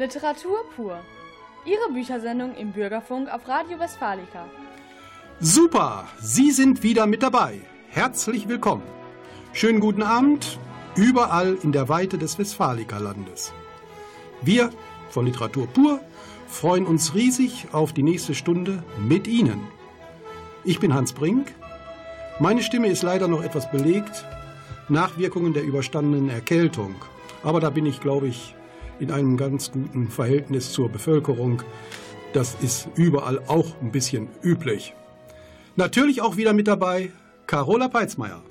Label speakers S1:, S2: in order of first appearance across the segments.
S1: Literatur pur. Ihre Büchersendung im Bürgerfunk auf Radio Westfalica.
S2: Super, Sie sind wieder mit dabei. Herzlich willkommen. Schönen guten Abend, überall in der Weite des Westfalica-Landes. Wir von Literatur pur freuen uns riesig auf die nächste Stunde mit Ihnen. Ich bin Hans Brink. Meine Stimme ist leider noch etwas belegt, Nachwirkungen der überstandenen Erkältung. Aber da bin ich, glaube ich, in einem ganz guten Verhältnis zur Bevölkerung. Das ist überall auch ein bisschen üblich. Natürlich auch wieder mit dabei Carola Peitzmeier.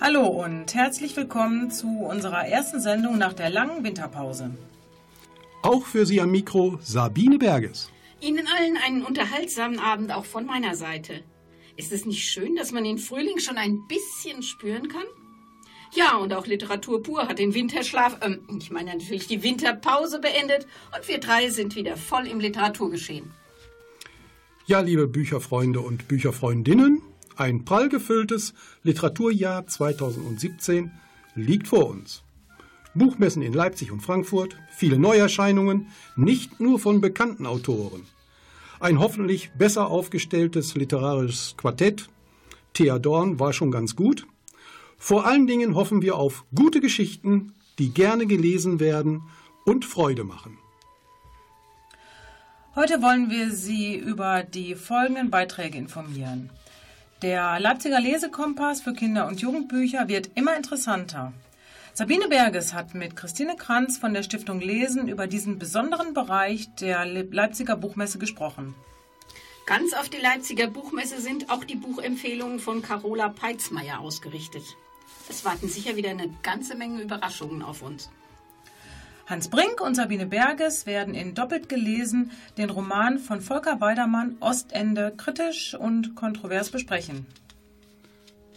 S3: Hallo und herzlich willkommen zu unserer ersten Sendung nach der langen Winterpause.
S2: Auch für Sie am Mikro Sabine Berges.
S4: Ihnen allen einen unterhaltsamen Abend auch von meiner Seite. Ist es nicht schön, dass man den Frühling schon ein bisschen spüren kann? Ja, und auch Literatur pur hat den Winterschlaf, ähm, ich meine natürlich die Winterpause beendet und wir drei sind wieder voll im Literaturgeschehen.
S2: Ja, liebe Bücherfreunde und Bücherfreundinnen, ein prall gefülltes Literaturjahr 2017 liegt vor uns. Buchmessen in Leipzig und Frankfurt, viele Neuerscheinungen, nicht nur von bekannten Autoren. Ein hoffentlich besser aufgestelltes literarisches Quartett. Thea Dorn war schon ganz gut. Vor allen Dingen hoffen wir auf gute Geschichten, die gerne gelesen werden und Freude machen.
S3: Heute wollen wir Sie über die folgenden Beiträge informieren. Der Leipziger Lesekompass für Kinder- und Jugendbücher wird immer interessanter. Sabine Berges hat mit Christine Kranz von der Stiftung Lesen über diesen besonderen Bereich der Leipziger Buchmesse gesprochen.
S4: Ganz auf die Leipziger Buchmesse sind auch die Buchempfehlungen von Carola Peitzmeier ausgerichtet. Es warten sicher wieder eine ganze Menge Überraschungen auf uns.
S3: Hans Brink und Sabine Berges werden in Doppelt gelesen den Roman von Volker Weidermann Ostende kritisch und kontrovers besprechen.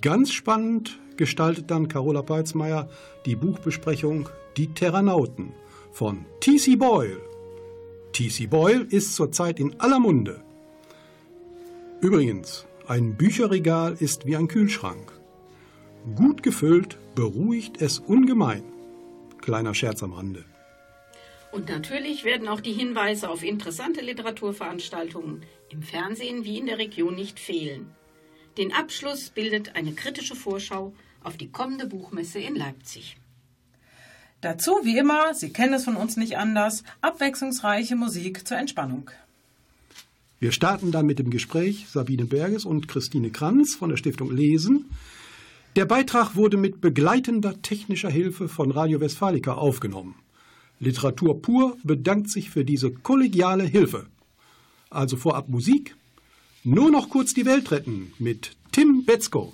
S2: Ganz spannend gestaltet dann Carola Peitzmeier die Buchbesprechung Die Terranauten von T.C. Boyle. T.C. Boyle ist zurzeit in aller Munde. Übrigens, ein Bücherregal ist wie ein Kühlschrank. Gut gefüllt beruhigt es ungemein. Kleiner Scherz am Rande.
S4: Und natürlich werden auch die Hinweise auf interessante Literaturveranstaltungen im Fernsehen wie in der Region nicht fehlen. Den Abschluss bildet eine kritische Vorschau auf die kommende Buchmesse in Leipzig.
S3: Dazu, wie immer, Sie kennen es von uns nicht anders, abwechslungsreiche Musik zur Entspannung.
S2: Wir starten dann mit dem Gespräch Sabine Berges und Christine Kranz von der Stiftung Lesen. Der Beitrag wurde mit begleitender technischer Hilfe von Radio Westfalica aufgenommen. Literatur pur bedankt sich für diese kollegiale Hilfe. Also vorab Musik. Nur noch kurz die Welt retten mit Tim Betzko.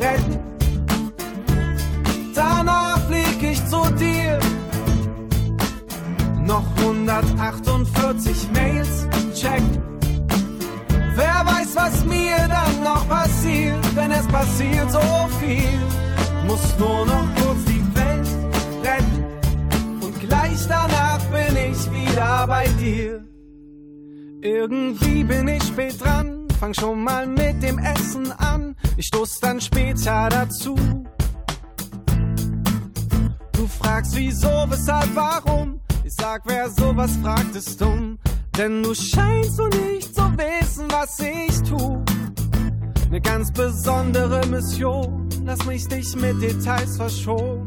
S5: retten. Danach flieg ich zu dir. Noch 148 Mails, check. Wer weiß, was mir dann noch passiert, wenn es passiert so viel. Muss nur noch kurz die Welt retten. Und gleich danach bin ich wieder bei dir. Irgendwie bin ich spät dran, fang schon mal mit dem Essen an. Ich stoß dann später dazu. Du fragst wieso, weshalb, warum? Ich sag, wer sowas fragt, ist dumm. Denn du scheinst so nicht zu wissen, was ich tu. Eine ganz besondere Mission, lass mich dich mit Details verschonen.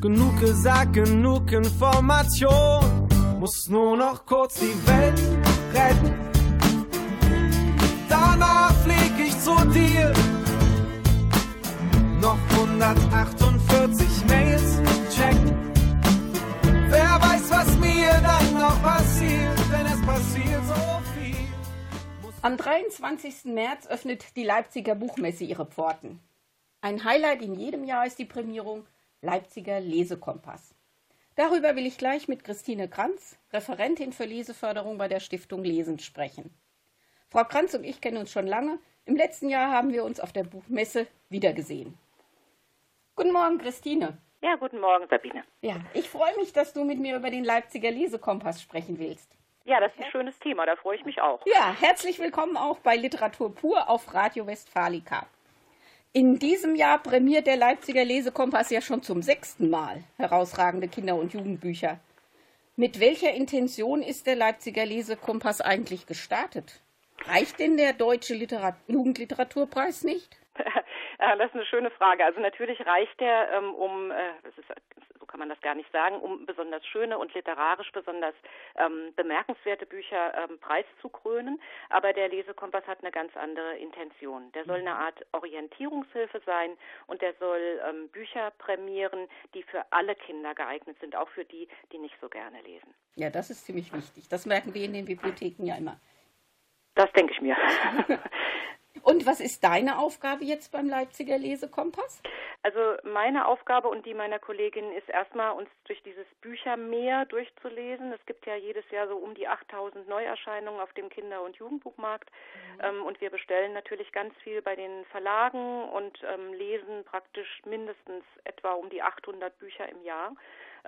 S5: Genug gesagt, genug Information. Muss nur noch kurz die Welt retten danach flieg ich zu dir. Noch 148 Mails, check. Wer weiß, was mir dann noch passiert, denn es passiert so viel.
S4: Am 23. März öffnet die Leipziger Buchmesse ihre Pforten. Ein Highlight in jedem Jahr ist die Prämierung Leipziger Lesekompass. Darüber will ich gleich mit Christine Kranz, Referentin für Leseförderung bei der Stiftung Lesen, sprechen. Frau Kranz und ich kennen uns schon lange. Im letzten Jahr haben wir uns auf der Buchmesse wiedergesehen. Guten Morgen, Christine.
S6: Ja, guten Morgen, Sabine.
S4: Ja, ich freue mich, dass du mit mir über den Leipziger Lesekompass sprechen willst.
S6: Ja, das ist ein schönes Thema, da freue ich mich auch.
S4: Ja, herzlich willkommen auch bei Literatur pur auf Radio Westfalica. In diesem Jahr prämiert der Leipziger Lesekompass ja schon zum sechsten Mal herausragende Kinder- und Jugendbücher. Mit welcher Intention ist der Leipziger Lesekompass eigentlich gestartet? Reicht denn der Deutsche Literat Jugendliteraturpreis nicht?
S6: das ist eine schöne Frage. Also natürlich reicht der, ähm, um, äh, das ist kann man das gar nicht sagen, um besonders schöne und literarisch besonders ähm, bemerkenswerte Bücher ähm, preiszukrönen. Aber der Lesekompass hat eine ganz andere Intention. Der soll eine Art Orientierungshilfe sein und der soll Bücher prämieren, die für alle Kinder geeignet sind, auch für die, die nicht so gerne lesen.
S4: Ja, das ist ziemlich wichtig. Das merken wir in den Bibliotheken ja immer.
S6: Das denke ich mir.
S4: Und was ist deine Aufgabe jetzt beim Leipziger Lesekompass?
S6: Also meine Aufgabe und die meiner Kollegin ist erstmal, uns durch dieses Büchermeer durchzulesen. Es gibt ja jedes Jahr so um die 8000 Neuerscheinungen auf dem Kinder- und Jugendbuchmarkt. Mhm. Ähm, und wir bestellen natürlich ganz viel bei den Verlagen und ähm, lesen praktisch mindestens etwa um die 800 Bücher im Jahr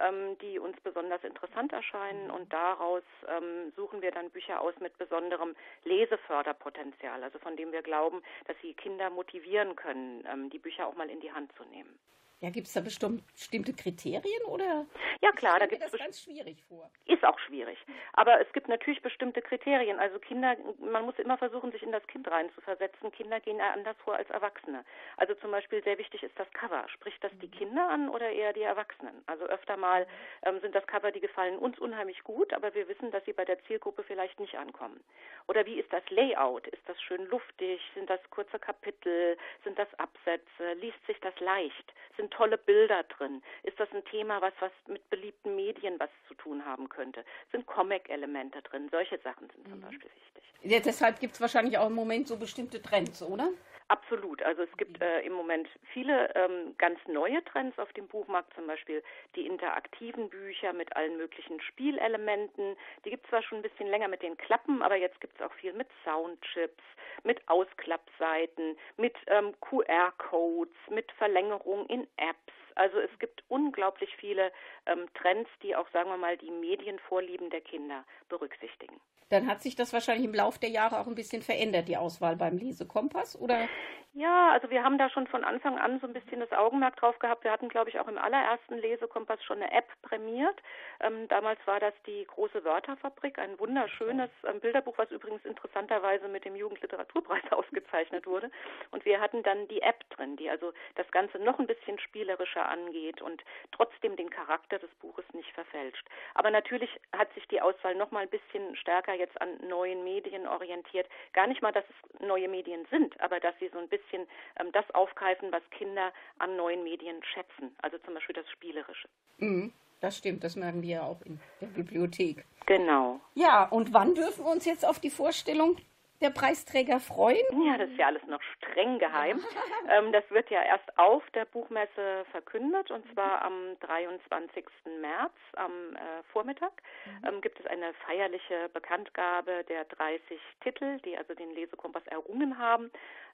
S6: ähm, die uns besonders interessant erscheinen und daraus ähm, suchen wir dann Bücher aus mit besonderem Leseförderpotenzial, also von dem wir glauben, dass sie Kinder motivieren können, ähm, die Bücher auch mal in die Hand zu nehmen.
S4: Ja, gibt es da bestimmte Kriterien oder?
S6: Ja klar, da
S4: gibt es das ganz schwierig vor.
S6: Ist auch schwierig, aber es gibt natürlich bestimmte Kriterien. Also Kinder, man muss immer versuchen, sich in das Kind reinzuversetzen. Kinder gehen anders vor als Erwachsene. Also zum Beispiel sehr wichtig ist das Cover. Spricht das die mhm. Kinder an oder eher die Erwachsenen? Also öfter mal ähm, sind das Cover, die gefallen uns unheimlich gut, aber wir wissen, dass sie bei der Zielgruppe vielleicht nicht ankommen. Oder wie ist das Layout? Ist das schön luftig? Sind das kurze Kapitel? Sind das Absätze? Liest sich das leicht? Sind tolle Bilder drin? Ist das ein Thema, was was mit beliebten Medien was zu tun haben könnte? Sind Comic-Elemente drin? Solche Sachen sind zum mhm. Beispiel wichtig.
S4: Ja, deshalb gibt es wahrscheinlich auch im Moment so bestimmte Trends, oder?
S6: Absolut. Also es gibt äh, im Moment viele ähm, ganz neue Trends auf dem Buchmarkt, zum Beispiel die interaktiven Bücher mit allen möglichen Spielelementen. Die gibt es zwar schon ein bisschen länger mit den Klappen, aber jetzt gibt es auch viel mit Soundchips, mit Ausklappseiten, mit ähm, QR-Codes, mit Verlängerung in Apps. Also es gibt unglaublich viele ähm, Trends, die auch, sagen wir mal, die Medienvorlieben der Kinder berücksichtigen.
S4: Dann hat sich das wahrscheinlich im Laufe der Jahre auch ein bisschen verändert, die Auswahl beim Lesekompass, oder?
S6: Ja, also wir haben da schon von Anfang an so ein bisschen das Augenmerk drauf gehabt. Wir hatten, glaube ich, auch im allerersten Lesekompass schon eine App prämiert. Ähm, damals war das die große Wörterfabrik, ein wunderschönes ähm, Bilderbuch, was übrigens interessanterweise mit dem Jugendliteraturpreis ausgezeichnet wurde. Und wir hatten dann die App drin, die also das Ganze noch ein bisschen spielerischer angeht und trotzdem den Charakter des Buches nicht verfälscht. Aber natürlich hat sich die Auswahl noch mal ein bisschen stärker jetzt an neuen Medien orientiert. Gar nicht mal, dass es neue Medien sind, aber dass sie so ein bisschen ähm, das aufgreifen, was Kinder an neuen Medien schätzen. Also zum Beispiel das Spielerische.
S4: Mhm, das stimmt, das merken wir ja auch in der Bibliothek.
S6: Genau.
S4: Ja, und wann dürfen wir uns jetzt auf die Vorstellung der Preisträger freuen?
S6: Ja, das ist ja alles noch streng geheim. ähm, das wird ja erst auf der Buchmesse verkündet und zwar am 23. März am äh, Vormittag mhm. ähm, gibt es eine feierliche Bekanntgabe der 30 Titel, die also den Lesekompass errungen haben.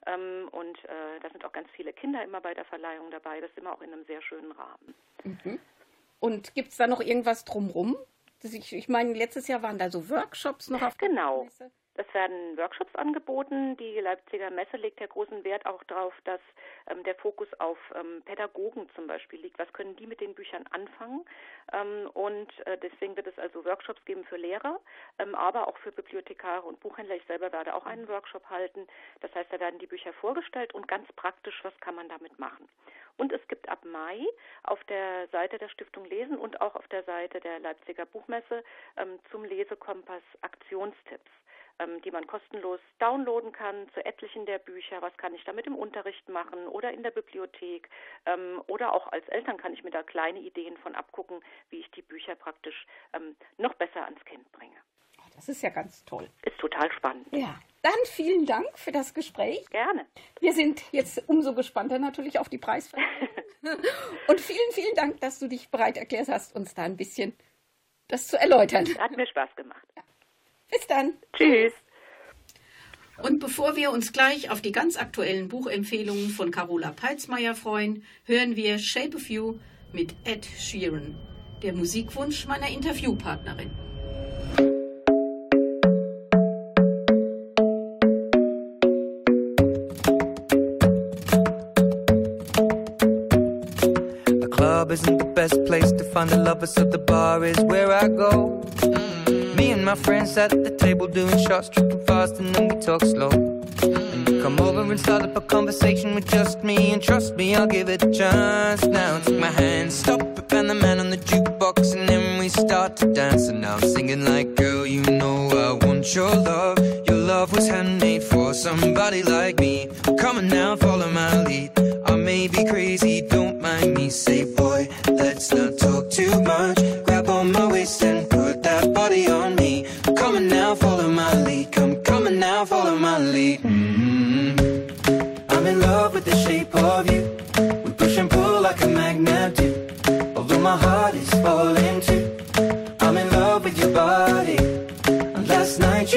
S6: Ähm, und äh, da sind auch ganz viele Kinder immer bei der Verleihung dabei. Das ist immer auch in einem sehr schönen Rahmen.
S4: Mhm. Und gibt es da noch irgendwas drumrum? Ich, ich meine, letztes Jahr waren da so Workshops noch auf
S6: genau. der Messe. Es werden Workshops angeboten. Die Leipziger Messe legt ja großen Wert auch darauf, dass ähm, der Fokus auf ähm, Pädagogen zum Beispiel liegt. Was können die mit den Büchern anfangen? Ähm, und äh, deswegen wird es also Workshops geben für Lehrer, ähm, aber auch für Bibliothekare und Buchhändler. Ich selber werde auch einen Workshop halten. Das heißt, da werden die Bücher vorgestellt und ganz praktisch, was kann man damit machen. Und es gibt ab Mai auf der Seite der Stiftung Lesen und auch auf der Seite der Leipziger Buchmesse ähm, zum Lesekompass Aktionstipps ähm, die man kostenlos downloaden kann zu etlichen der Bücher. Was kann ich damit im Unterricht machen oder in der Bibliothek? Ähm, oder auch als Eltern kann ich mir da kleine Ideen von abgucken, wie ich die Bücher praktisch ähm, noch besser ans Kind bringe.
S7: Das ist ja ganz toll.
S6: Ist total spannend.
S7: Ja, dann vielen Dank für das Gespräch.
S6: Gerne.
S7: Wir sind jetzt umso gespannter natürlich auf die Preisverleihung. Und vielen, vielen Dank, dass du dich bereit erklärt hast, uns da ein bisschen das zu erläutern.
S6: Hat mir Spaß gemacht.
S7: Bis dann.
S6: Tschüss.
S4: Und bevor wir uns gleich auf die ganz aktuellen Buchempfehlungen von Carola Peitzmeier freuen, hören wir Shape of You mit Ed Sheeran, der Musikwunsch meiner Interviewpartnerin.
S8: The club isn't the best place to find a lover, so the bar is where I go. Me and my friends at the table doing shots, tripping fast, and then we talk slow. Come over and start up a conversation with just me, and trust me, I'll give it a chance. Now take my hand, stop it, and the man on the jukebox, and then we start to dance. And now I'm singing like, girl, you know I want your love. Your love was handmade for somebody like me. Come on now, follow my lead. I may be crazy, don't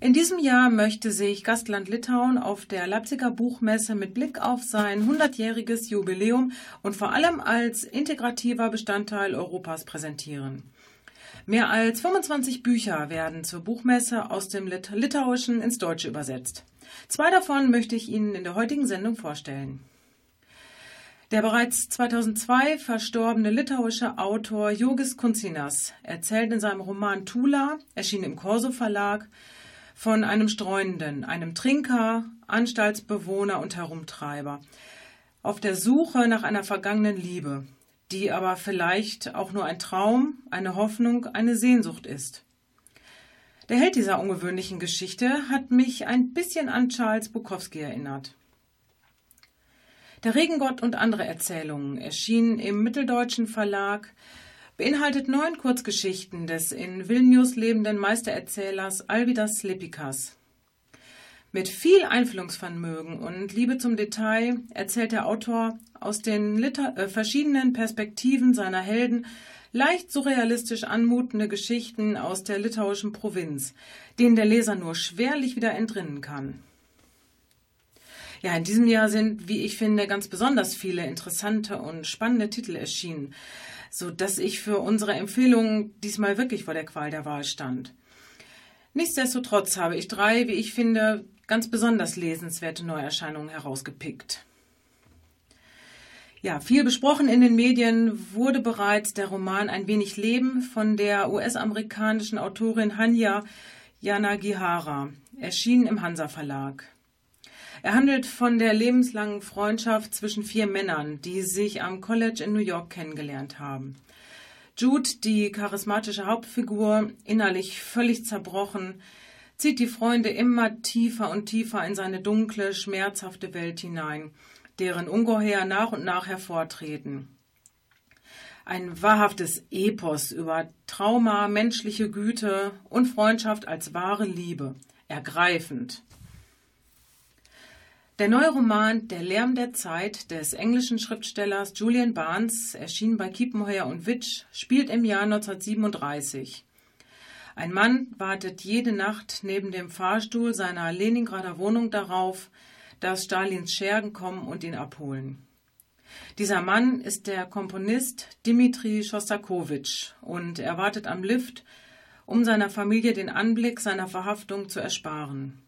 S3: In diesem Jahr möchte sich Gastland Litauen auf der Leipziger Buchmesse mit Blick auf sein 100-jähriges Jubiläum und vor allem als integrativer Bestandteil Europas präsentieren. Mehr als 25 Bücher werden zur Buchmesse aus dem Lit Litauischen ins Deutsche übersetzt. Zwei davon möchte ich Ihnen in der heutigen Sendung vorstellen. Der bereits 2002 verstorbene litauische Autor Jurgis Kuncinas erzählt in seinem Roman Tula, erschienen im Corso Verlag, von einem Streunenden, einem Trinker, Anstaltsbewohner und Herumtreiber, auf der Suche nach einer vergangenen Liebe, die aber vielleicht auch nur ein Traum, eine Hoffnung, eine Sehnsucht ist. Der Held dieser ungewöhnlichen Geschichte hat mich ein bisschen an Charles Bukowski erinnert. Der Regengott und andere Erzählungen erschienen im Mitteldeutschen Verlag, beinhaltet neun Kurzgeschichten des in Vilnius lebenden Meistererzählers Alvidas Lepikas. Mit viel Einfühlungsvermögen und Liebe zum Detail erzählt der Autor aus den äh, verschiedenen Perspektiven seiner Helden leicht surrealistisch anmutende Geschichten aus der litauischen Provinz, denen der Leser nur schwerlich wieder entrinnen kann. Ja, in diesem Jahr sind, wie ich finde, ganz besonders viele interessante und spannende Titel erschienen, so dass ich für unsere Empfehlungen diesmal wirklich vor der Qual der Wahl stand. Nichtsdestotrotz habe ich drei, wie ich finde, ganz besonders lesenswerte Neuerscheinungen herausgepickt. Ja, viel besprochen in den Medien wurde bereits der Roman Ein wenig Leben von der US-amerikanischen Autorin Hanya Yanagihara, erschienen im Hansa Verlag. Er handelt von der lebenslangen Freundschaft zwischen vier Männern, die sich am College in New York kennengelernt haben. Jude, die charismatische Hauptfigur, innerlich völlig zerbrochen, zieht die Freunde immer tiefer und tiefer in seine dunkle, schmerzhafte Welt hinein, deren Ungeheuer nach und nach hervortreten. Ein wahrhaftes Epos über Trauma, menschliche Güte und Freundschaft als wahre Liebe. Ergreifend. Der neue Roman Der Lärm der Zeit des englischen Schriftstellers Julian Barnes, erschienen bei Kiepenheuer und Witsch, spielt im Jahr 1937. Ein Mann wartet jede Nacht neben dem Fahrstuhl seiner Leningrader Wohnung darauf, dass Stalins Schergen kommen und ihn abholen. Dieser Mann ist der Komponist Dmitri Schostakowitsch und er wartet am Lift, um seiner Familie den Anblick seiner Verhaftung zu ersparen.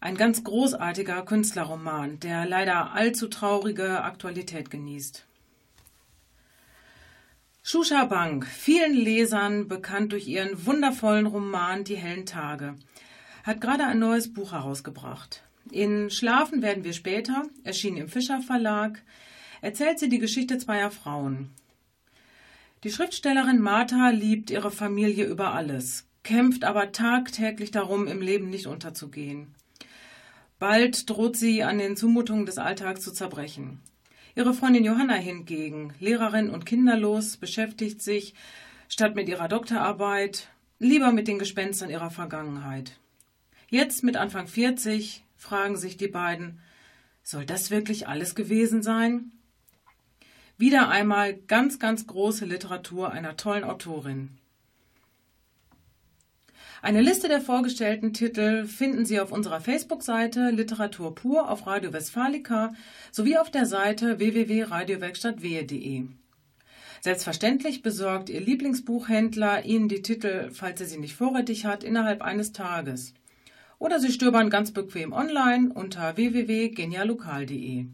S3: Ein ganz großartiger Künstlerroman, der leider allzu traurige Aktualität genießt. Shusha Bank, vielen Lesern bekannt durch ihren wundervollen Roman Die hellen Tage, hat gerade ein neues Buch herausgebracht. In Schlafen werden wir später, erschienen im Fischer Verlag, erzählt sie die Geschichte zweier Frauen. Die Schriftstellerin Martha liebt ihre Familie über alles, kämpft aber tagtäglich darum, im Leben nicht unterzugehen. Bald droht sie an den Zumutungen des Alltags zu zerbrechen. Ihre Freundin Johanna hingegen, Lehrerin und kinderlos, beschäftigt sich, statt mit ihrer Doktorarbeit, lieber mit den Gespenstern ihrer Vergangenheit. Jetzt mit Anfang 40 fragen sich die beiden, soll das wirklich alles gewesen sein? Wieder einmal ganz, ganz große Literatur einer tollen Autorin. Eine Liste der vorgestellten Titel finden Sie auf unserer Facebook-Seite Literatur pur auf Radio Westfalica sowie auf der Seite www.radiowerkstattwehe.de. Selbstverständlich besorgt Ihr Lieblingsbuchhändler Ihnen die Titel, falls er sie nicht vorrätig hat, innerhalb eines Tages. Oder Sie stöbern ganz bequem online unter www.genialokal.de.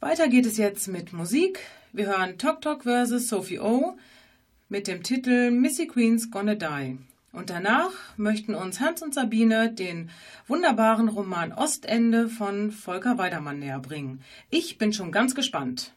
S3: Weiter geht es jetzt mit Musik. Wir hören Tok Tok vs. Sophie O mit dem Titel Missy Queen's Gonna Die. Und danach möchten uns Hans und Sabine den wunderbaren Roman Ostende von Volker Weidermann näher bringen. Ich bin schon ganz gespannt.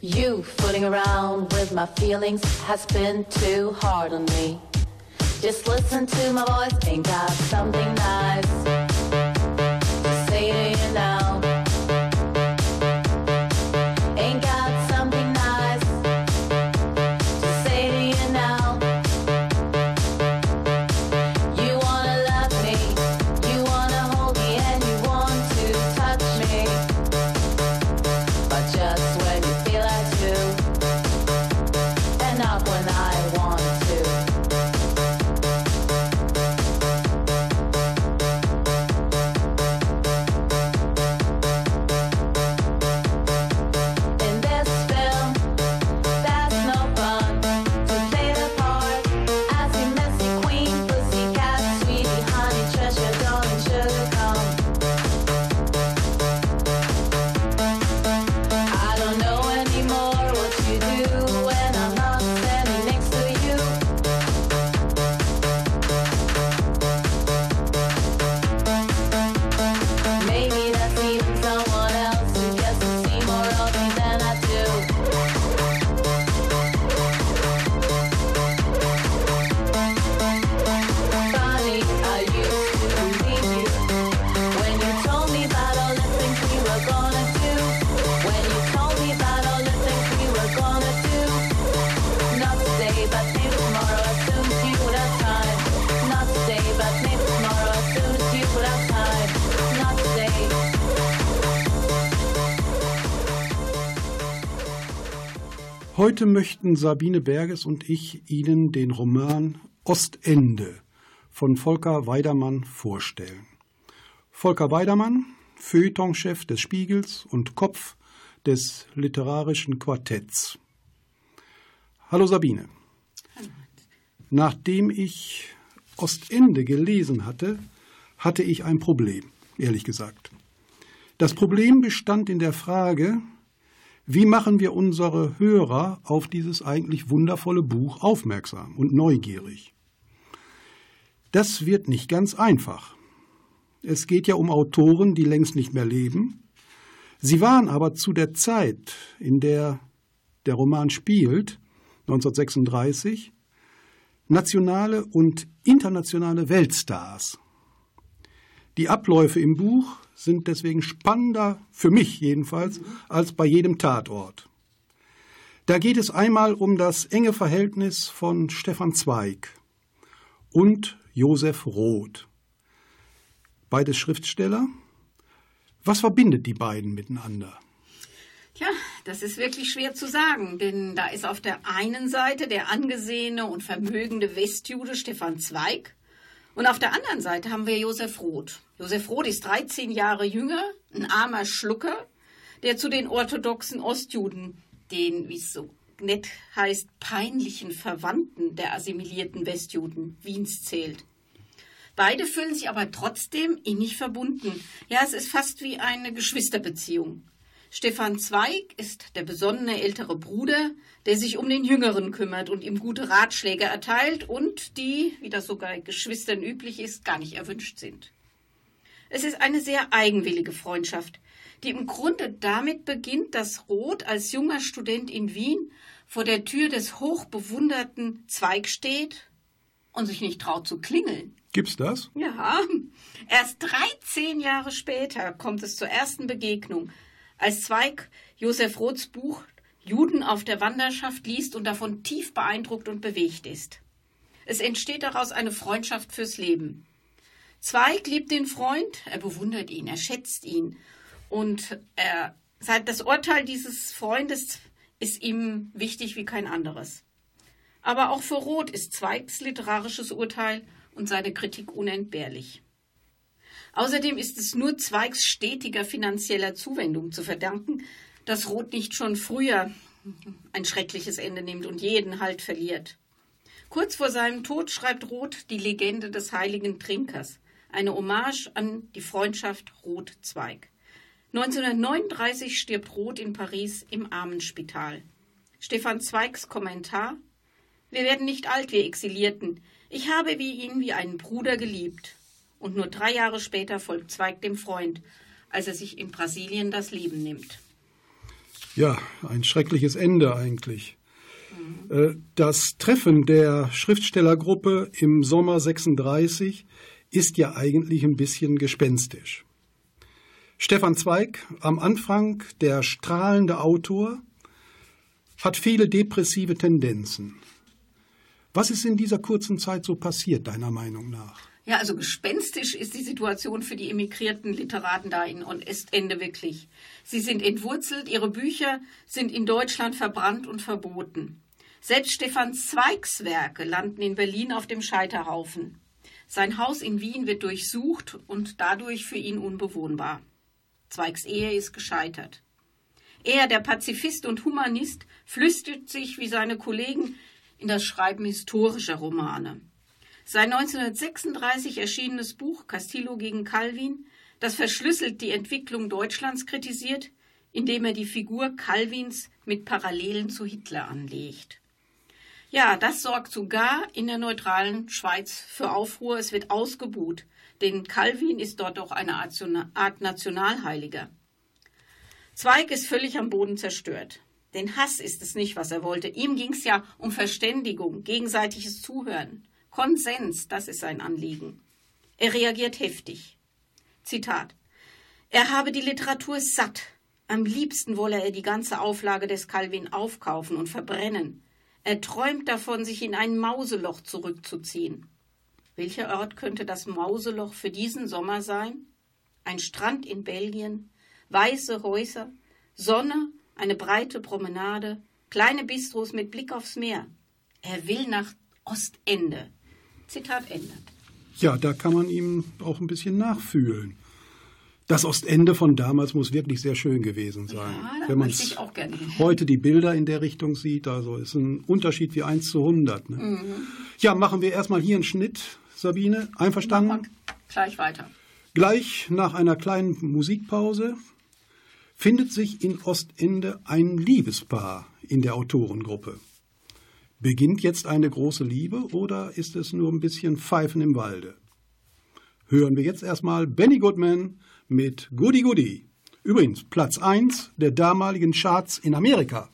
S9: You fooling around with my feelings has been too hard on me. Just listen to my voice, ain't got something nice
S2: Heute möchten Sabine Berges und ich Ihnen den Roman Ostende von Volker Weidermann vorstellen. Volker Weidermann, Feuilletonchef des Spiegels und Kopf des literarischen Quartetts. Hallo Sabine. Nachdem ich Ostende gelesen hatte, hatte ich ein Problem, ehrlich gesagt. Das Problem bestand in der Frage, wie machen wir unsere Hörer auf dieses eigentlich wundervolle Buch aufmerksam und neugierig? Das wird nicht ganz einfach. Es geht ja um Autoren, die längst nicht mehr leben. Sie waren aber zu der Zeit, in der der Roman spielt, 1936, nationale und internationale Weltstars. Die Abläufe im Buch sind deswegen spannender, für mich jedenfalls, als bei jedem Tatort. Da geht es einmal um das enge Verhältnis von Stefan Zweig und Josef Roth. Beides Schriftsteller. Was verbindet die beiden miteinander?
S4: Tja, das ist wirklich schwer zu sagen, denn da ist auf der einen Seite der angesehene und vermögende Westjude Stefan Zweig und auf der anderen Seite haben wir Josef Roth. Josef Roth ist 13 Jahre jünger, ein armer Schlucker, der zu den orthodoxen Ostjuden, den, wie es so nett heißt, peinlichen Verwandten der assimilierten Westjuden Wiens zählt. Beide fühlen sich aber trotzdem innig verbunden. Ja, es ist fast wie eine Geschwisterbeziehung. Stefan Zweig ist der besonnene ältere Bruder, der sich um den Jüngeren kümmert und ihm gute Ratschläge erteilt und die, wie das so bei Geschwistern üblich ist, gar nicht erwünscht sind. Es ist eine sehr eigenwillige Freundschaft, die im Grunde damit beginnt, dass Roth als junger Student in Wien vor der Tür des hochbewunderten Zweig steht und sich nicht traut zu klingeln.
S2: Gibt's das?
S4: Ja, erst 13 Jahre später kommt es zur ersten Begegnung, als Zweig Josef Roths Buch Juden auf der Wanderschaft liest und davon tief beeindruckt und bewegt ist. Es entsteht daraus eine Freundschaft fürs Leben. Zweig liebt den Freund, er bewundert ihn, er schätzt ihn und er, das Urteil dieses Freundes ist ihm wichtig wie kein anderes. Aber auch für Roth ist Zweigs literarisches Urteil und seine Kritik unentbehrlich. Außerdem ist es nur Zweigs stetiger finanzieller Zuwendung zu verdanken, dass Roth nicht schon früher ein schreckliches Ende nimmt und jeden Halt verliert. Kurz vor seinem Tod schreibt Roth die Legende des heiligen Trinkers, eine Hommage an die Freundschaft Roth-Zweig. 1939 stirbt Roth in Paris im Armenspital. Stefan Zweigs Kommentar Wir werden nicht alt, wir Exilierten. Ich habe wie ihn wie einen Bruder geliebt. Und nur drei Jahre später folgt Zweig dem Freund, als er sich in Brasilien das Leben nimmt.
S2: Ja, ein schreckliches Ende eigentlich. Äh, Das Treffen der Schriftstellergruppe im Sommer 36 ist ja eigentlich ein bisschen gespenstisch. Stefan Zweig, am Anfang der strahlende Autor, hat viele depressive Tendenzen. Was ist in dieser kurzen Zeit so passiert, deiner Meinung nach?
S4: Ja, also gespenstisch ist die Situation für die emigrierten Literaten da in Ostende wirklich. Sie sind entwurzelt, ihre Bücher sind in Deutschland verbrannt und verboten. Selbst Stefan Zweigs Werke landen in Berlin auf dem Scheiterhaufen. Sein Haus in Wien wird durchsucht und dadurch für ihn unbewohnbar. Zweigs Ehe ist gescheitert. Er, der Pazifist und Humanist, flüstert sich wie seine Kollegen in das Schreiben historischer Romane. Sein 1936 erschienenes Buch Castillo gegen Calvin, das verschlüsselt die Entwicklung Deutschlands kritisiert, indem er die Figur Calvins mit Parallelen zu Hitler anlegt. Ja, das sorgt sogar in der neutralen Schweiz für Aufruhr. Es wird ausgebuht, denn Calvin ist dort doch eine Art Nationalheiliger. Zweig ist völlig am Boden zerstört. Denn Hass ist es nicht, was er wollte. Ihm ging es ja um Verständigung, gegenseitiges Zuhören. Konsens, das ist sein Anliegen. Er reagiert heftig. Zitat. Er habe die Literatur satt. Am liebsten wolle er die ganze Auflage des Calvin aufkaufen und verbrennen. Er träumt davon, sich in ein Mauseloch zurückzuziehen. Welcher Ort könnte das Mauseloch für diesen Sommer sein? Ein Strand in Belgien, weiße Häuser, Sonne, eine breite Promenade, kleine Bistros mit Blick aufs Meer. Er will nach Ostende. Zitat Ende.
S2: Ja, da kann man ihm auch ein bisschen nachfühlen. Das Ostende von damals muss wirklich sehr schön gewesen sein.
S4: Ja,
S2: Wenn man heute die Bilder in der Richtung sieht, also ist ein Unterschied wie 1 zu 100. Ne?
S4: Mhm.
S2: Ja, machen wir erstmal hier einen Schnitt, Sabine. Einverstanden?
S4: Gleich weiter.
S2: Gleich nach einer kleinen Musikpause findet sich in Ostende ein Liebespaar in der Autorengruppe. Beginnt jetzt eine große Liebe oder ist es nur ein bisschen Pfeifen im Walde? Hören wir jetzt erstmal Benny Goodman mit Goody Goody. Übrigens Platz 1 der damaligen Charts in Amerika.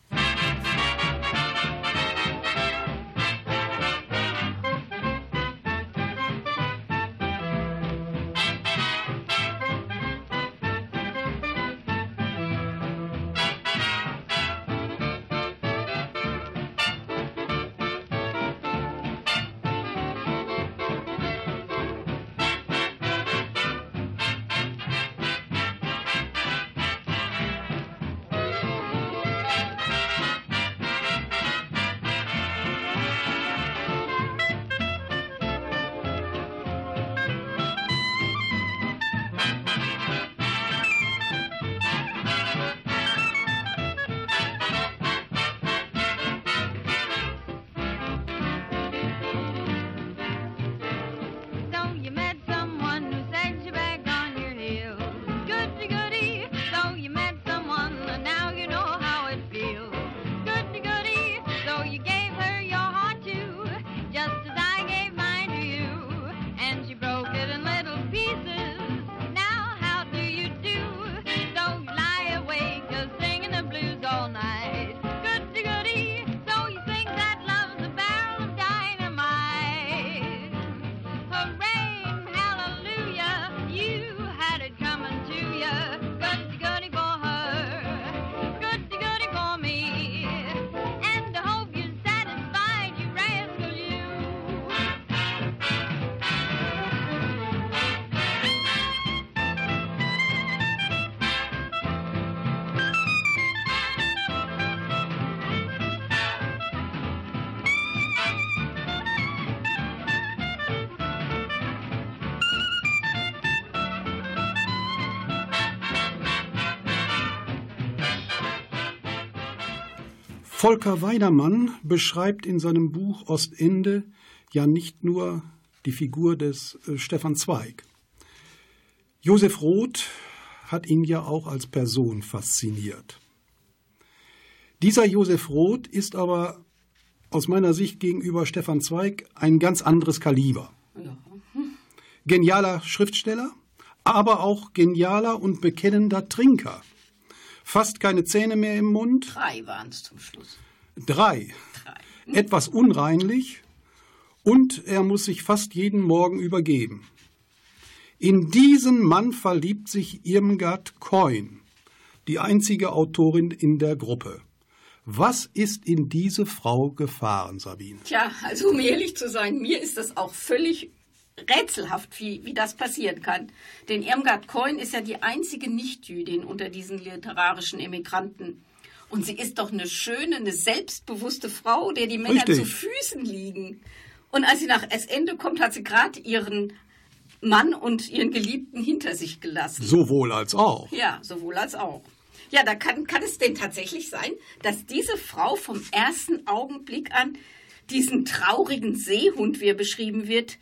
S2: Volker Weidermann beschreibt in seinem Buch Ostende ja nicht nur die Figur des äh, Stefan Zweig. Josef Roth hat ihn ja auch als Person fasziniert. Dieser Josef Roth ist aber aus meiner Sicht gegenüber Stefan Zweig ein ganz anderes Kaliber. Genialer Schriftsteller, aber auch genialer und bekennender Trinker. Fast keine Zähne mehr im Mund,
S4: Drei waren es zum Schluss.
S2: drei. Etwas unreinlich und er muss sich fast jeden Morgen übergeben. In diesen Mann verliebt sich Irmgard Coin, die einzige Autorin in der Gruppe. Was ist in diese Frau gefahren, Sabine?
S4: Tja, also um ehrlich zu sein, mir ist das auch völlig rätselhaft, wie, wie das passieren kann. Denn Irmgard Coin ist ja die einzige Nichtjüdin unter diesen literarischen Emigranten. Und sie ist doch eine schöne, eine selbstbewusste Frau, der die Männer
S2: Richtig.
S4: zu Füßen liegen. Und als sie nach Essende kommt, hat sie gerade ihren Mann und ihren Geliebten hinter sich gelassen.
S2: Sowohl als auch.
S4: Ja, sowohl als auch. Ja, da kann, kann es denn tatsächlich sein, dass diese Frau vom ersten Augenblick an diesen traurigen Seehund, wie er beschrieben wird,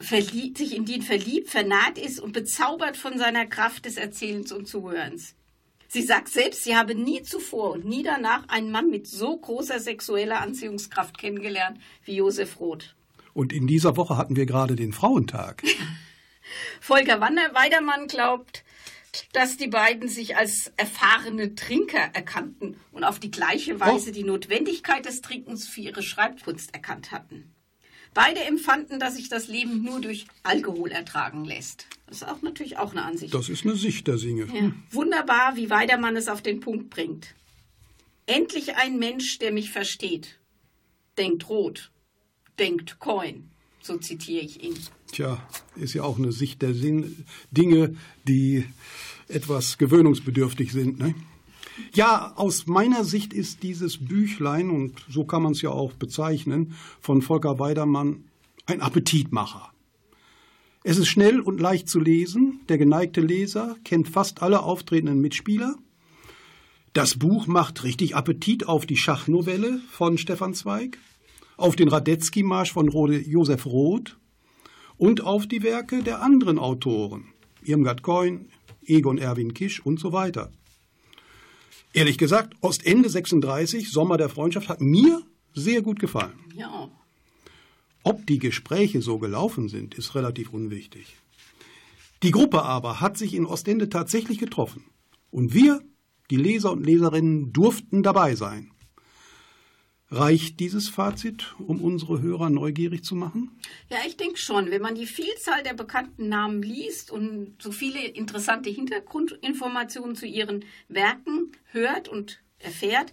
S4: verliebt, sich in den verliebt, vernaht ist und bezaubert von seiner Kraft des Erzählens und Zuhörens. Sie sagt selbst, sie habe nie zuvor und nie danach einen Mann mit so großer sexueller Anziehungskraft kennengelernt wie Josef Roth.
S2: Und in dieser Woche hatten wir gerade den Frauentag.
S4: Volker Wander Weidermann glaubt, dass die beiden sich als erfahrene Trinker erkannten und auf die gleiche Weise die Notwendigkeit des Trinkens für ihre Schreibkunst erkannt hatten. Beide empfanden, dass sich das Leben nur durch Alkohol ertragen lässt. Das ist auch natürlich auch eine Ansicht.
S2: Das ist eine Sicht der Singe.
S4: Ja. Wunderbar, wie Weidermann es auf den Punkt bringt. Endlich ein Mensch, der mich versteht. Denkt rot, denkt Coin. So zitiere ich ihn.
S2: Tja, ist ja auch eine Sicht der Sinn Dinge, die etwas gewöhnungsbedürftig sind. Ne? Ja, aus meiner Sicht ist dieses Büchlein, und so kann man es ja auch bezeichnen, von Volker Weidermann ein Appetitmacher. Es ist schnell und leicht zu lesen. Der geneigte Leser kennt fast alle auftretenden Mitspieler. Das Buch macht richtig Appetit auf die Schachnovelle von Stefan Zweig, auf den Radetzky-Marsch von Josef Roth und auf die Werke der anderen Autoren, Irmgard Coin, Egon Erwin Kisch und so weiter. Ehrlich gesagt, Ostende 36, Sommer der Freundschaft, hat mir sehr gut gefallen.
S4: Ja,
S2: Ob die Gespräche so gelaufen sind, ist relativ unwichtig. Die Gruppe aber hat sich in Ostende tatsächlich getroffen. Und wir, die Leser und Leserinnen, durften dabei sein. Reicht dieses Fazit, um unsere Hörer neugierig zu machen?
S4: Ja, ich denke schon. Wenn man die Vielzahl der bekannten Namen liest und so viele interessante Hintergrundinformationen zu ihren Werken hört und erfährt,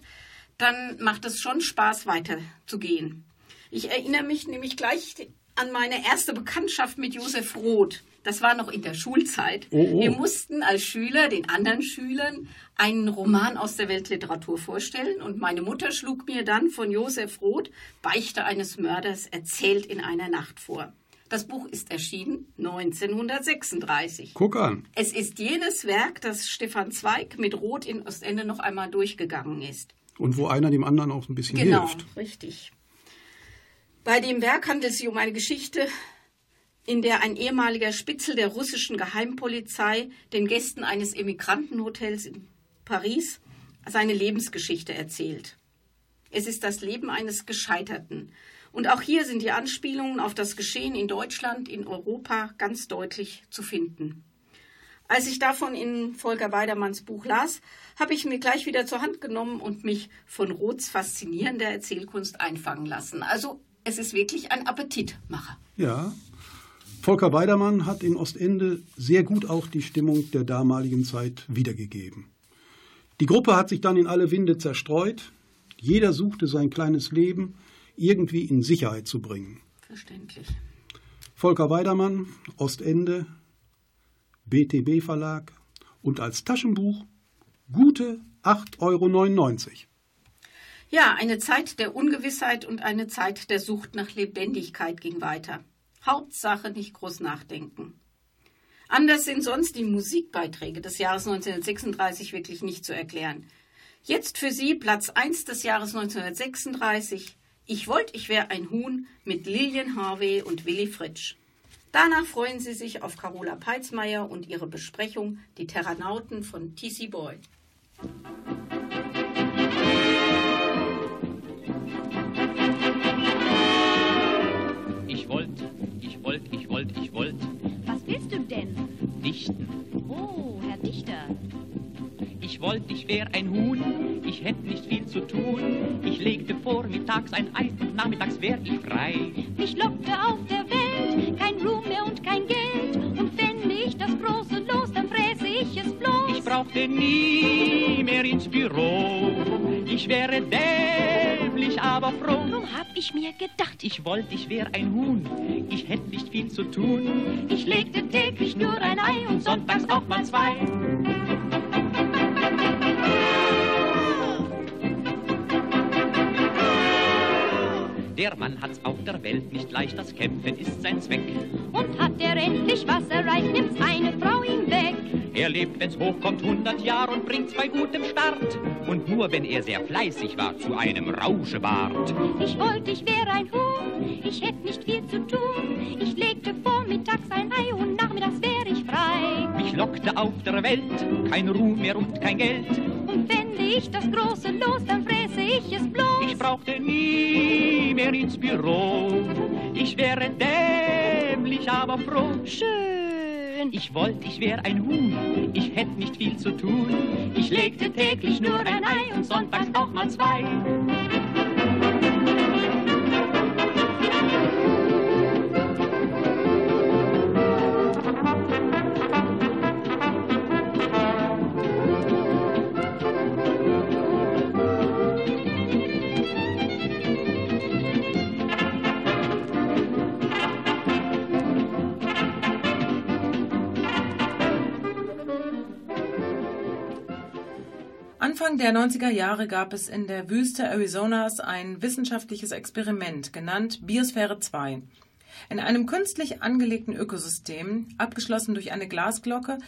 S4: dann macht es schon Spaß, weiterzugehen. Ich erinnere mich nämlich gleich an meine erste Bekanntschaft mit Josef Roth. Das war noch in der Schulzeit.
S2: Oh, oh.
S4: Wir mussten als Schüler den anderen Schülern einen Roman aus der Weltliteratur vorstellen und meine Mutter schlug mir dann von Josef Roth Beichte eines Mörders erzählt in einer Nacht vor. Das Buch ist erschienen 1936.
S2: Guck an.
S4: Es ist jenes Werk, das Stefan Zweig mit Roth in Ostende noch einmal durchgegangen ist.
S2: Und wo einer dem anderen auch ein bisschen
S4: Genau,
S2: hilft.
S4: richtig. Bei dem Werk handelt es sich um eine Geschichte, in der ein ehemaliger Spitzel der russischen Geheimpolizei den Gästen eines Emigrantenhotels in Paris seine Lebensgeschichte erzählt. Es ist das Leben eines Gescheiterten. Und auch hier sind die Anspielungen auf das Geschehen in Deutschland, in Europa ganz deutlich zu finden. Als ich davon in Volker Weidermanns Buch las, habe ich mir gleich wieder zur Hand genommen und mich von Roths faszinierender Erzählkunst einfangen lassen. Also es ist wirklich ein Appetitmacher.
S2: Ja. Volker Weidermann hat in Ostende sehr gut auch die Stimmung der damaligen Zeit wiedergegeben. Die Gruppe hat sich dann in alle Winde zerstreut. Jeder suchte sein kleines Leben irgendwie in Sicherheit zu bringen.
S4: Verständlich.
S2: Volker Weidermann, Ostende, BTB Verlag und als Taschenbuch gute 8,99 Euro.
S4: Ja, eine Zeit der Ungewissheit und eine Zeit der Sucht nach Lebendigkeit ging weiter. Hauptsache nicht groß nachdenken. Anders sind sonst die Musikbeiträge des Jahres 1936 wirklich nicht zu erklären. Jetzt für Sie Platz 1 des Jahres 1936. Ich wollte, ich wäre ein Huhn mit Lilian Harvey und Willy Fritsch. Danach freuen Sie sich auf Carola Peitzmeier und ihre Besprechung Die Terranauten von TC Boy.
S10: Ich wär ein Huhn, ich hätt nicht viel zu tun. Ich legte vormittags ein Ei und nachmittags wär ich frei.
S11: Mich lockte auf der Welt kein Ruhm mehr und kein Geld. Und fände ich das große Los, dann fräße ich es bloß.
S10: Ich brauchte nie mehr ins Büro. Ich wäre dämlich, aber froh.
S11: Drum hab ich mir gedacht,
S10: Ich wollt, ich wär ein Huhn, ich hätt nicht viel zu tun.
S11: ich legte täglich nur ein Ei und sonntags auch mal zwei.
S10: Der Mann hat's auf der Welt nicht leicht, das Kämpfen ist sein Zweck.
S11: Und hat er endlich was erreicht, nimmt seine Frau ihn weg.
S10: Er lebt, wenn's hochkommt, 100 Jahre und bringt's bei gutem Start. Und nur wenn er sehr fleißig war, zu einem Rauschebart.
S11: Ich wollte, ich wäre ein Huhn, ich hätte nicht viel zu tun. Ich legte vormittags ein Ei und nachmittags wäre ich frei.
S10: Mich lockte auf der Welt kein Ruhm mehr und kein Geld.
S11: Fände ich das große Los, dann fräße ich es bloß.
S10: Ich brauchte nie mehr ins Büro. Ich wäre dämlich, aber froh.
S11: Schön.
S10: Ich wollt, ich wär ein Huhn, ich hätt nicht viel zu tun. Ich legte täglich nur ein Ei und sonntags auch mal zwei.
S3: Anfang der 90er Jahre gab es in der Wüste Arizonas ein wissenschaftliches Experiment, genannt Biosphäre 2. In einem künstlich angelegten Ökosystem, abgeschlossen durch eine Glasglocke,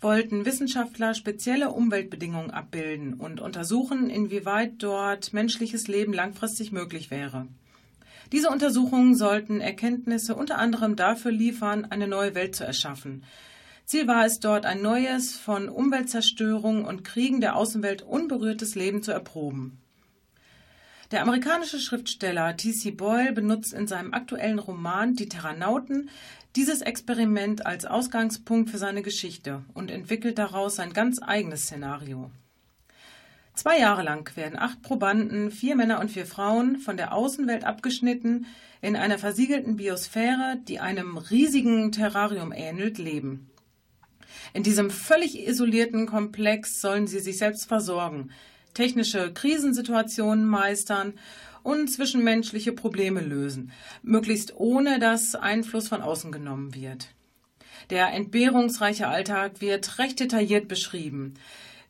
S3: wollten Wissenschaftler spezielle Umweltbedingungen abbilden und untersuchen, inwieweit dort menschliches Leben langfristig möglich wäre. Diese Untersuchungen sollten Erkenntnisse unter anderem dafür liefern, eine neue Welt zu erschaffen. Ziel war es dort, ein neues, von Umweltzerstörung und Kriegen der Außenwelt unberührtes Leben zu erproben. Der amerikanische Schriftsteller T.C. Boyle benutzt in seinem aktuellen Roman Die Terranauten dieses Experiment als Ausgangspunkt für seine Geschichte und entwickelt daraus sein ganz eigenes Szenario. Zwei Jahre lang werden acht Probanden, vier Männer und vier Frauen, von der Außenwelt abgeschnitten, in einer versiegelten Biosphäre, die einem riesigen Terrarium ähnelt, leben. In diesem völlig isolierten Komplex sollen sie sich selbst versorgen, technische Krisensituationen meistern und zwischenmenschliche Probleme lösen, möglichst ohne dass Einfluss von außen genommen wird. Der entbehrungsreiche Alltag wird recht detailliert beschrieben,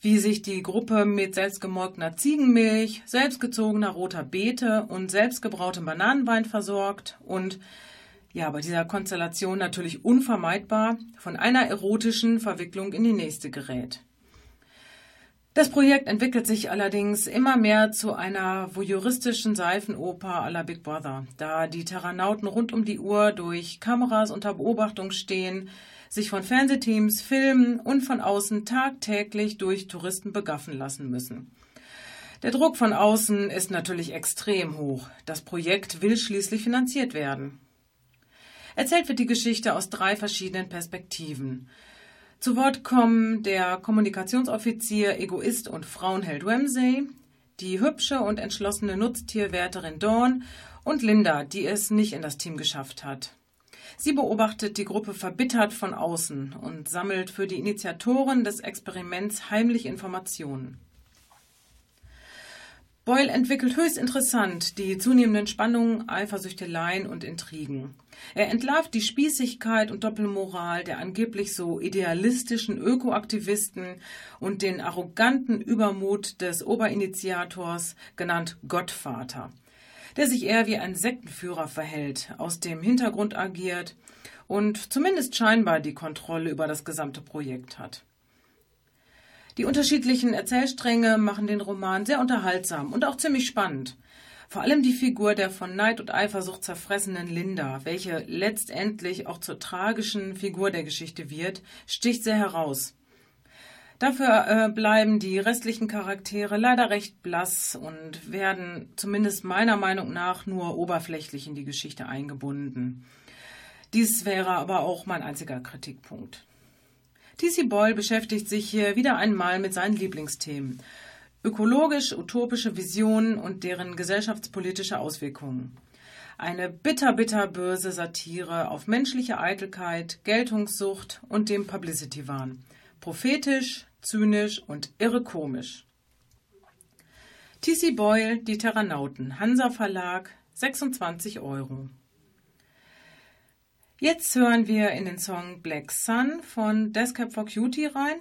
S3: wie sich die Gruppe mit selbstgemolkener Ziegenmilch, selbstgezogener roter Beete und selbstgebrautem Bananenwein versorgt und ja, bei dieser Konstellation natürlich unvermeidbar von einer erotischen Verwicklung in die nächste gerät. Das Projekt entwickelt sich allerdings immer mehr zu einer voyeuristischen Seifenoper à la Big Brother, da die Terranauten rund um die Uhr durch Kameras unter Beobachtung stehen, sich von Fernsehteams filmen und von außen tagtäglich durch Touristen begaffen lassen müssen. Der Druck von außen ist natürlich extrem hoch. Das Projekt will schließlich finanziert werden. Erzählt wird die Geschichte aus drei verschiedenen Perspektiven. Zu Wort kommen der Kommunikationsoffizier, Egoist und Frauenheld Ramsay, die hübsche und entschlossene Nutztierwärterin Dawn und Linda, die es nicht in das Team geschafft hat. Sie beobachtet die Gruppe verbittert von außen und sammelt für die Initiatoren des Experiments heimlich Informationen. Boyle entwickelt höchst interessant die zunehmenden Spannungen, Eifersüchteleien und Intrigen. Er entlarvt die Spießigkeit und Doppelmoral der angeblich so idealistischen Ökoaktivisten und den arroganten Übermut des Oberinitiators, genannt Gottvater, der sich eher wie ein Sektenführer verhält, aus dem Hintergrund agiert und zumindest scheinbar die Kontrolle über das gesamte Projekt hat. Die unterschiedlichen Erzählstränge machen den Roman sehr unterhaltsam und auch ziemlich spannend. Vor allem die Figur der von Neid und Eifersucht zerfressenen Linda, welche letztendlich auch zur tragischen Figur der Geschichte wird, sticht sehr heraus. Dafür äh, bleiben die restlichen Charaktere leider recht blass und werden zumindest meiner Meinung nach nur oberflächlich in die Geschichte eingebunden. Dies wäre aber auch mein einziger Kritikpunkt. T.C. Boyle beschäftigt sich hier wieder einmal mit seinen Lieblingsthemen. Ökologisch-utopische Visionen und deren gesellschaftspolitische Auswirkungen. Eine bitter, bitter böse Satire auf menschliche Eitelkeit, Geltungssucht und dem Publicity-Wahn. Prophetisch, zynisch und irre komisch. T.C. Boyle, Die Terranauten, Hansa Verlag, 26 Euro. Jetzt hören wir in den Song Black Sun von Descap for Cutie rein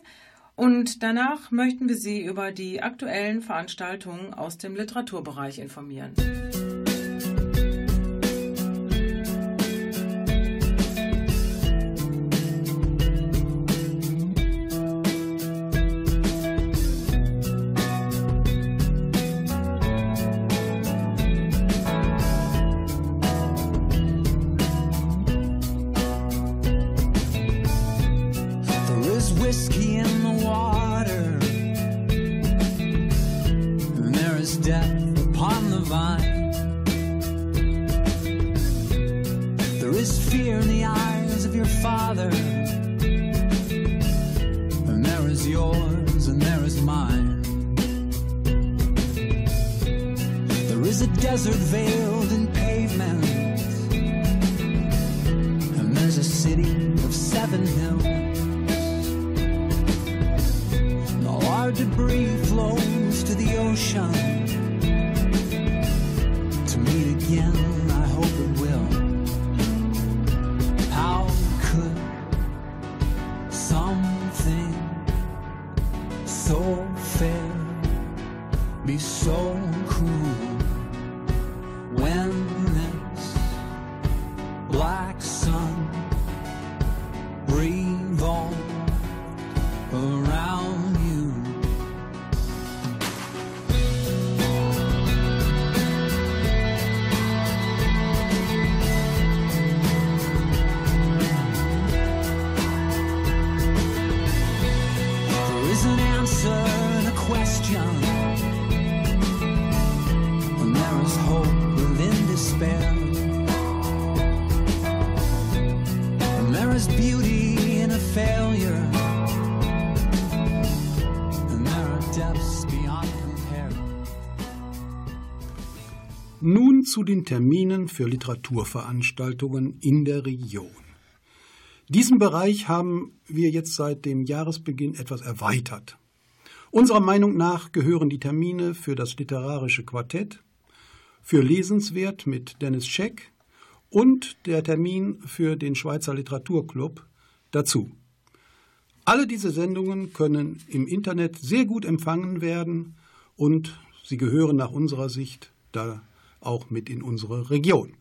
S3: und danach möchten wir Sie über die aktuellen Veranstaltungen aus dem Literaturbereich informieren.
S2: Zu den Terminen für Literaturveranstaltungen in der Region. Diesen Bereich haben wir jetzt seit dem Jahresbeginn etwas erweitert. Unserer Meinung nach gehören die Termine für das literarische Quartett, für Lesenswert mit Dennis Scheck und der Termin für den Schweizer Literaturclub dazu. Alle diese Sendungen können im Internet sehr gut empfangen werden und sie gehören nach unserer Sicht da auch mit in unsere Region.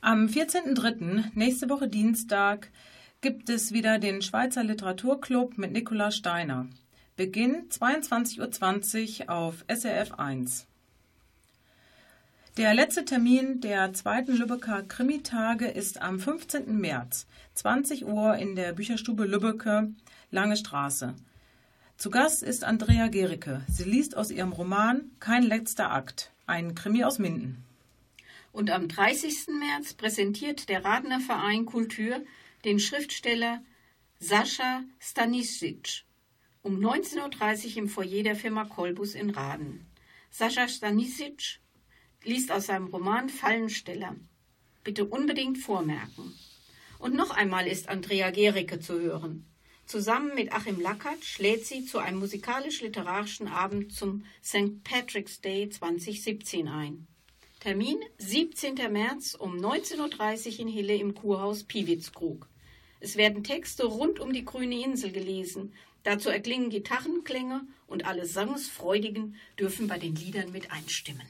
S3: Am 14.03., nächste Woche Dienstag, gibt es wieder den Schweizer Literaturclub mit Nicola Steiner. Beginn 22.20 Uhr auf SRF 1. Der letzte Termin der zweiten Lübecker Krimitage ist am 15. März, 20 Uhr in der Bücherstube Lübbecke, Lange Straße. Zu Gast ist Andrea Gericke. Sie liest aus ihrem Roman Kein letzter Akt, ein Krimi aus Minden.
S4: Und am 30. März präsentiert der Radner Verein Kultur den Schriftsteller Sascha Stanisic um 19.30 Uhr im Foyer der Firma Kolbus in Raden. Sascha Stanisic liest aus seinem Roman Fallensteller. Bitte unbedingt vormerken. Und noch einmal ist Andrea Gericke zu hören. Zusammen mit Achim Lackert lädt sie zu einem musikalisch-literarischen Abend zum St. Patrick's Day 2017 ein. Termin 17. März um 19.30 Uhr in Hille im Kurhaus Piewitzkrug. Es werden Texte rund um die grüne Insel gelesen. Dazu erklingen Gitarrenklänge und alle Sangesfreudigen dürfen bei den Liedern mit einstimmen.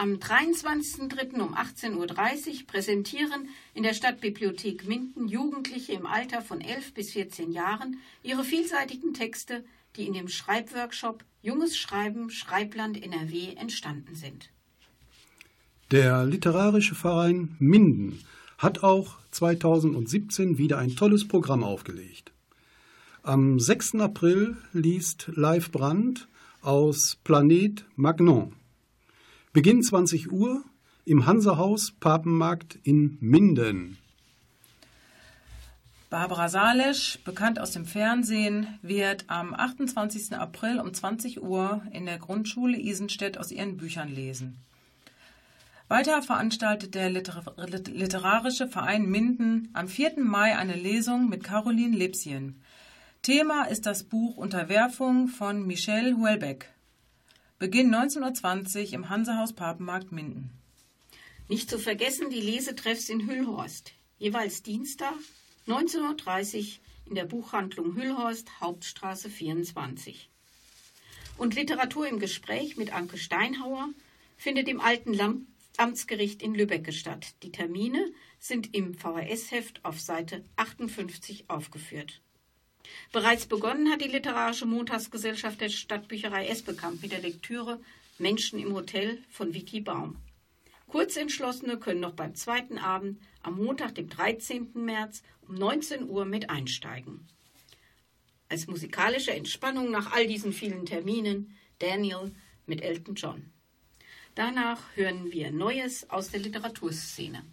S4: Am 23.03. um 18.30 Uhr präsentieren in der Stadtbibliothek Minden Jugendliche im Alter von 11 bis 14 Jahren ihre vielseitigen Texte, die in dem Schreibworkshop Junges Schreiben Schreibland NRW entstanden sind.
S2: Der Literarische Verein Minden hat auch 2017 wieder ein tolles Programm aufgelegt. Am 6. April liest Live Brandt aus Planet Magnon. Beginn 20 Uhr im Hansehaus Papenmarkt in Minden.
S3: Barbara Salesch, bekannt aus dem Fernsehen, wird am 28. April um 20 Uhr in der Grundschule Isenstedt aus ihren Büchern lesen. Weiter veranstaltet der Liter Literarische Verein Minden am 4. Mai eine Lesung mit Caroline Lebsien. Thema ist das Buch Unterwerfung von Michel Houellebecq. Beginn 19.20 Uhr im Hansehaus Papenmarkt Minden.
S4: Nicht zu vergessen die Lesetreffs in Hüllhorst, jeweils Dienstag 19.30 Uhr in der Buchhandlung Hüllhorst, Hauptstraße 24. Und Literatur im Gespräch mit Anke Steinhauer findet im alten Lam Amtsgericht in Lübeck statt. Die Termine sind im VHS-Heft auf Seite 58 aufgeführt. Bereits begonnen hat die Literarische Montagsgesellschaft der Stadtbücherei Esbekamp mit der Lektüre Menschen im Hotel von Vicky Baum. Kurzentschlossene können noch beim zweiten Abend am Montag, dem 13. März um 19 Uhr mit einsteigen. Als musikalische Entspannung nach all diesen vielen Terminen Daniel mit Elton John. Danach hören wir Neues aus der Literaturszene.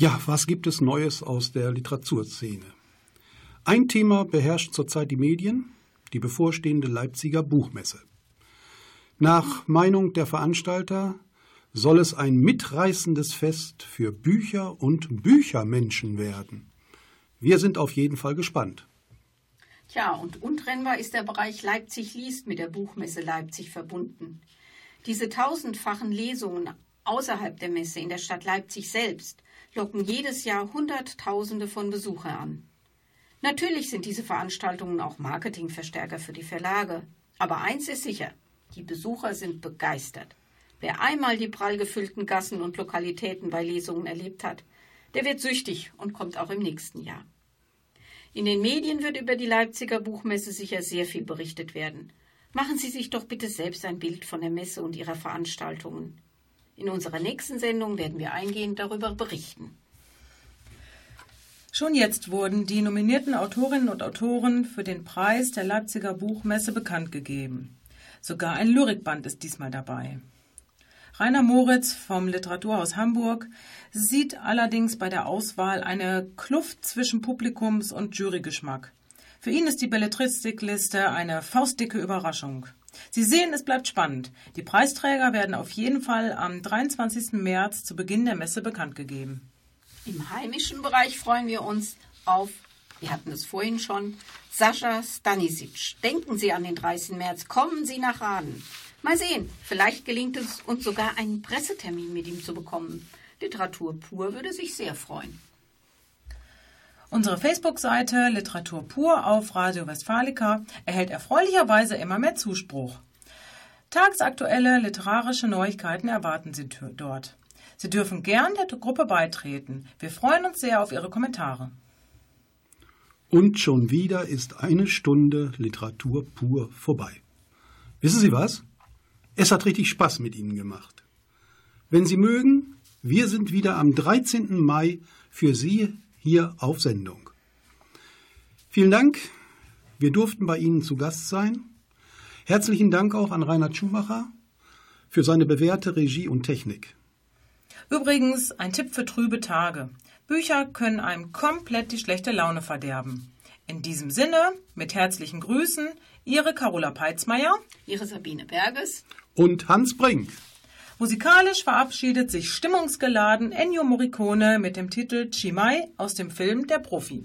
S2: Ja, was gibt es Neues aus der Literaturszene? Ein Thema beherrscht zurzeit die Medien, die bevorstehende Leipziger Buchmesse. Nach Meinung der Veranstalter soll es ein mitreißendes Fest für Bücher und Büchermenschen werden. Wir sind auf jeden Fall gespannt.
S4: Tja, und untrennbar ist der Bereich Leipzig liest mit der Buchmesse Leipzig verbunden. Diese tausendfachen Lesungen außerhalb der Messe in der Stadt Leipzig selbst locken jedes Jahr Hunderttausende von Besuchern an. Natürlich sind diese Veranstaltungen auch Marketingverstärker für die Verlage. Aber eins ist sicher, die Besucher sind begeistert. Wer einmal die prall gefüllten Gassen und Lokalitäten bei Lesungen erlebt hat, der wird süchtig und kommt auch im nächsten Jahr. In den Medien wird über die Leipziger Buchmesse sicher sehr viel berichtet werden. Machen Sie sich doch bitte selbst ein Bild von der Messe und ihrer Veranstaltungen. In unserer nächsten Sendung werden wir eingehend darüber berichten.
S3: Schon jetzt wurden die nominierten Autorinnen und Autoren für den Preis der Leipziger Buchmesse bekannt gegeben. Sogar ein Lyrikband ist diesmal dabei. Rainer Moritz vom Literaturhaus Hamburg sieht allerdings bei der Auswahl eine Kluft zwischen Publikums- und Jurygeschmack. Für ihn ist die Belletristikliste eine faustdicke Überraschung. Sie sehen, es bleibt spannend. Die Preisträger werden auf jeden Fall am 23. März zu Beginn der Messe bekannt gegeben.
S4: Im heimischen Bereich freuen wir uns auf, wir hatten es vorhin schon, Sascha Stanisic. Denken Sie an den 30. März, kommen Sie nach Raden. Mal sehen, vielleicht gelingt es uns sogar einen Pressetermin mit ihm zu bekommen. Literatur pur würde sich sehr freuen.
S3: Unsere Facebook-Seite Literatur pur auf Radio Westfalica erhält erfreulicherweise immer mehr Zuspruch. Tagsaktuelle literarische Neuigkeiten erwarten Sie dort. Sie dürfen gern der Gruppe beitreten. Wir freuen uns sehr auf Ihre Kommentare.
S2: Und schon wieder ist eine Stunde Literatur pur vorbei. Wissen Sie was? Es hat richtig Spaß mit Ihnen gemacht. Wenn Sie mögen, wir sind wieder am 13. Mai für Sie hier auf Sendung. Vielen Dank, wir durften bei Ihnen zu Gast sein. Herzlichen Dank auch an Reinhard Schumacher für seine bewährte Regie und Technik.
S3: Übrigens ein Tipp für trübe Tage. Bücher können einem komplett die schlechte Laune verderben. In diesem Sinne, mit herzlichen Grüßen, Ihre Carola Peitzmeier,
S4: Ihre Sabine Berges
S2: Und Hans Brink.
S3: Musikalisch verabschiedet sich stimmungsgeladen Ennio Morricone mit dem Titel Chimay aus dem Film Der Profi.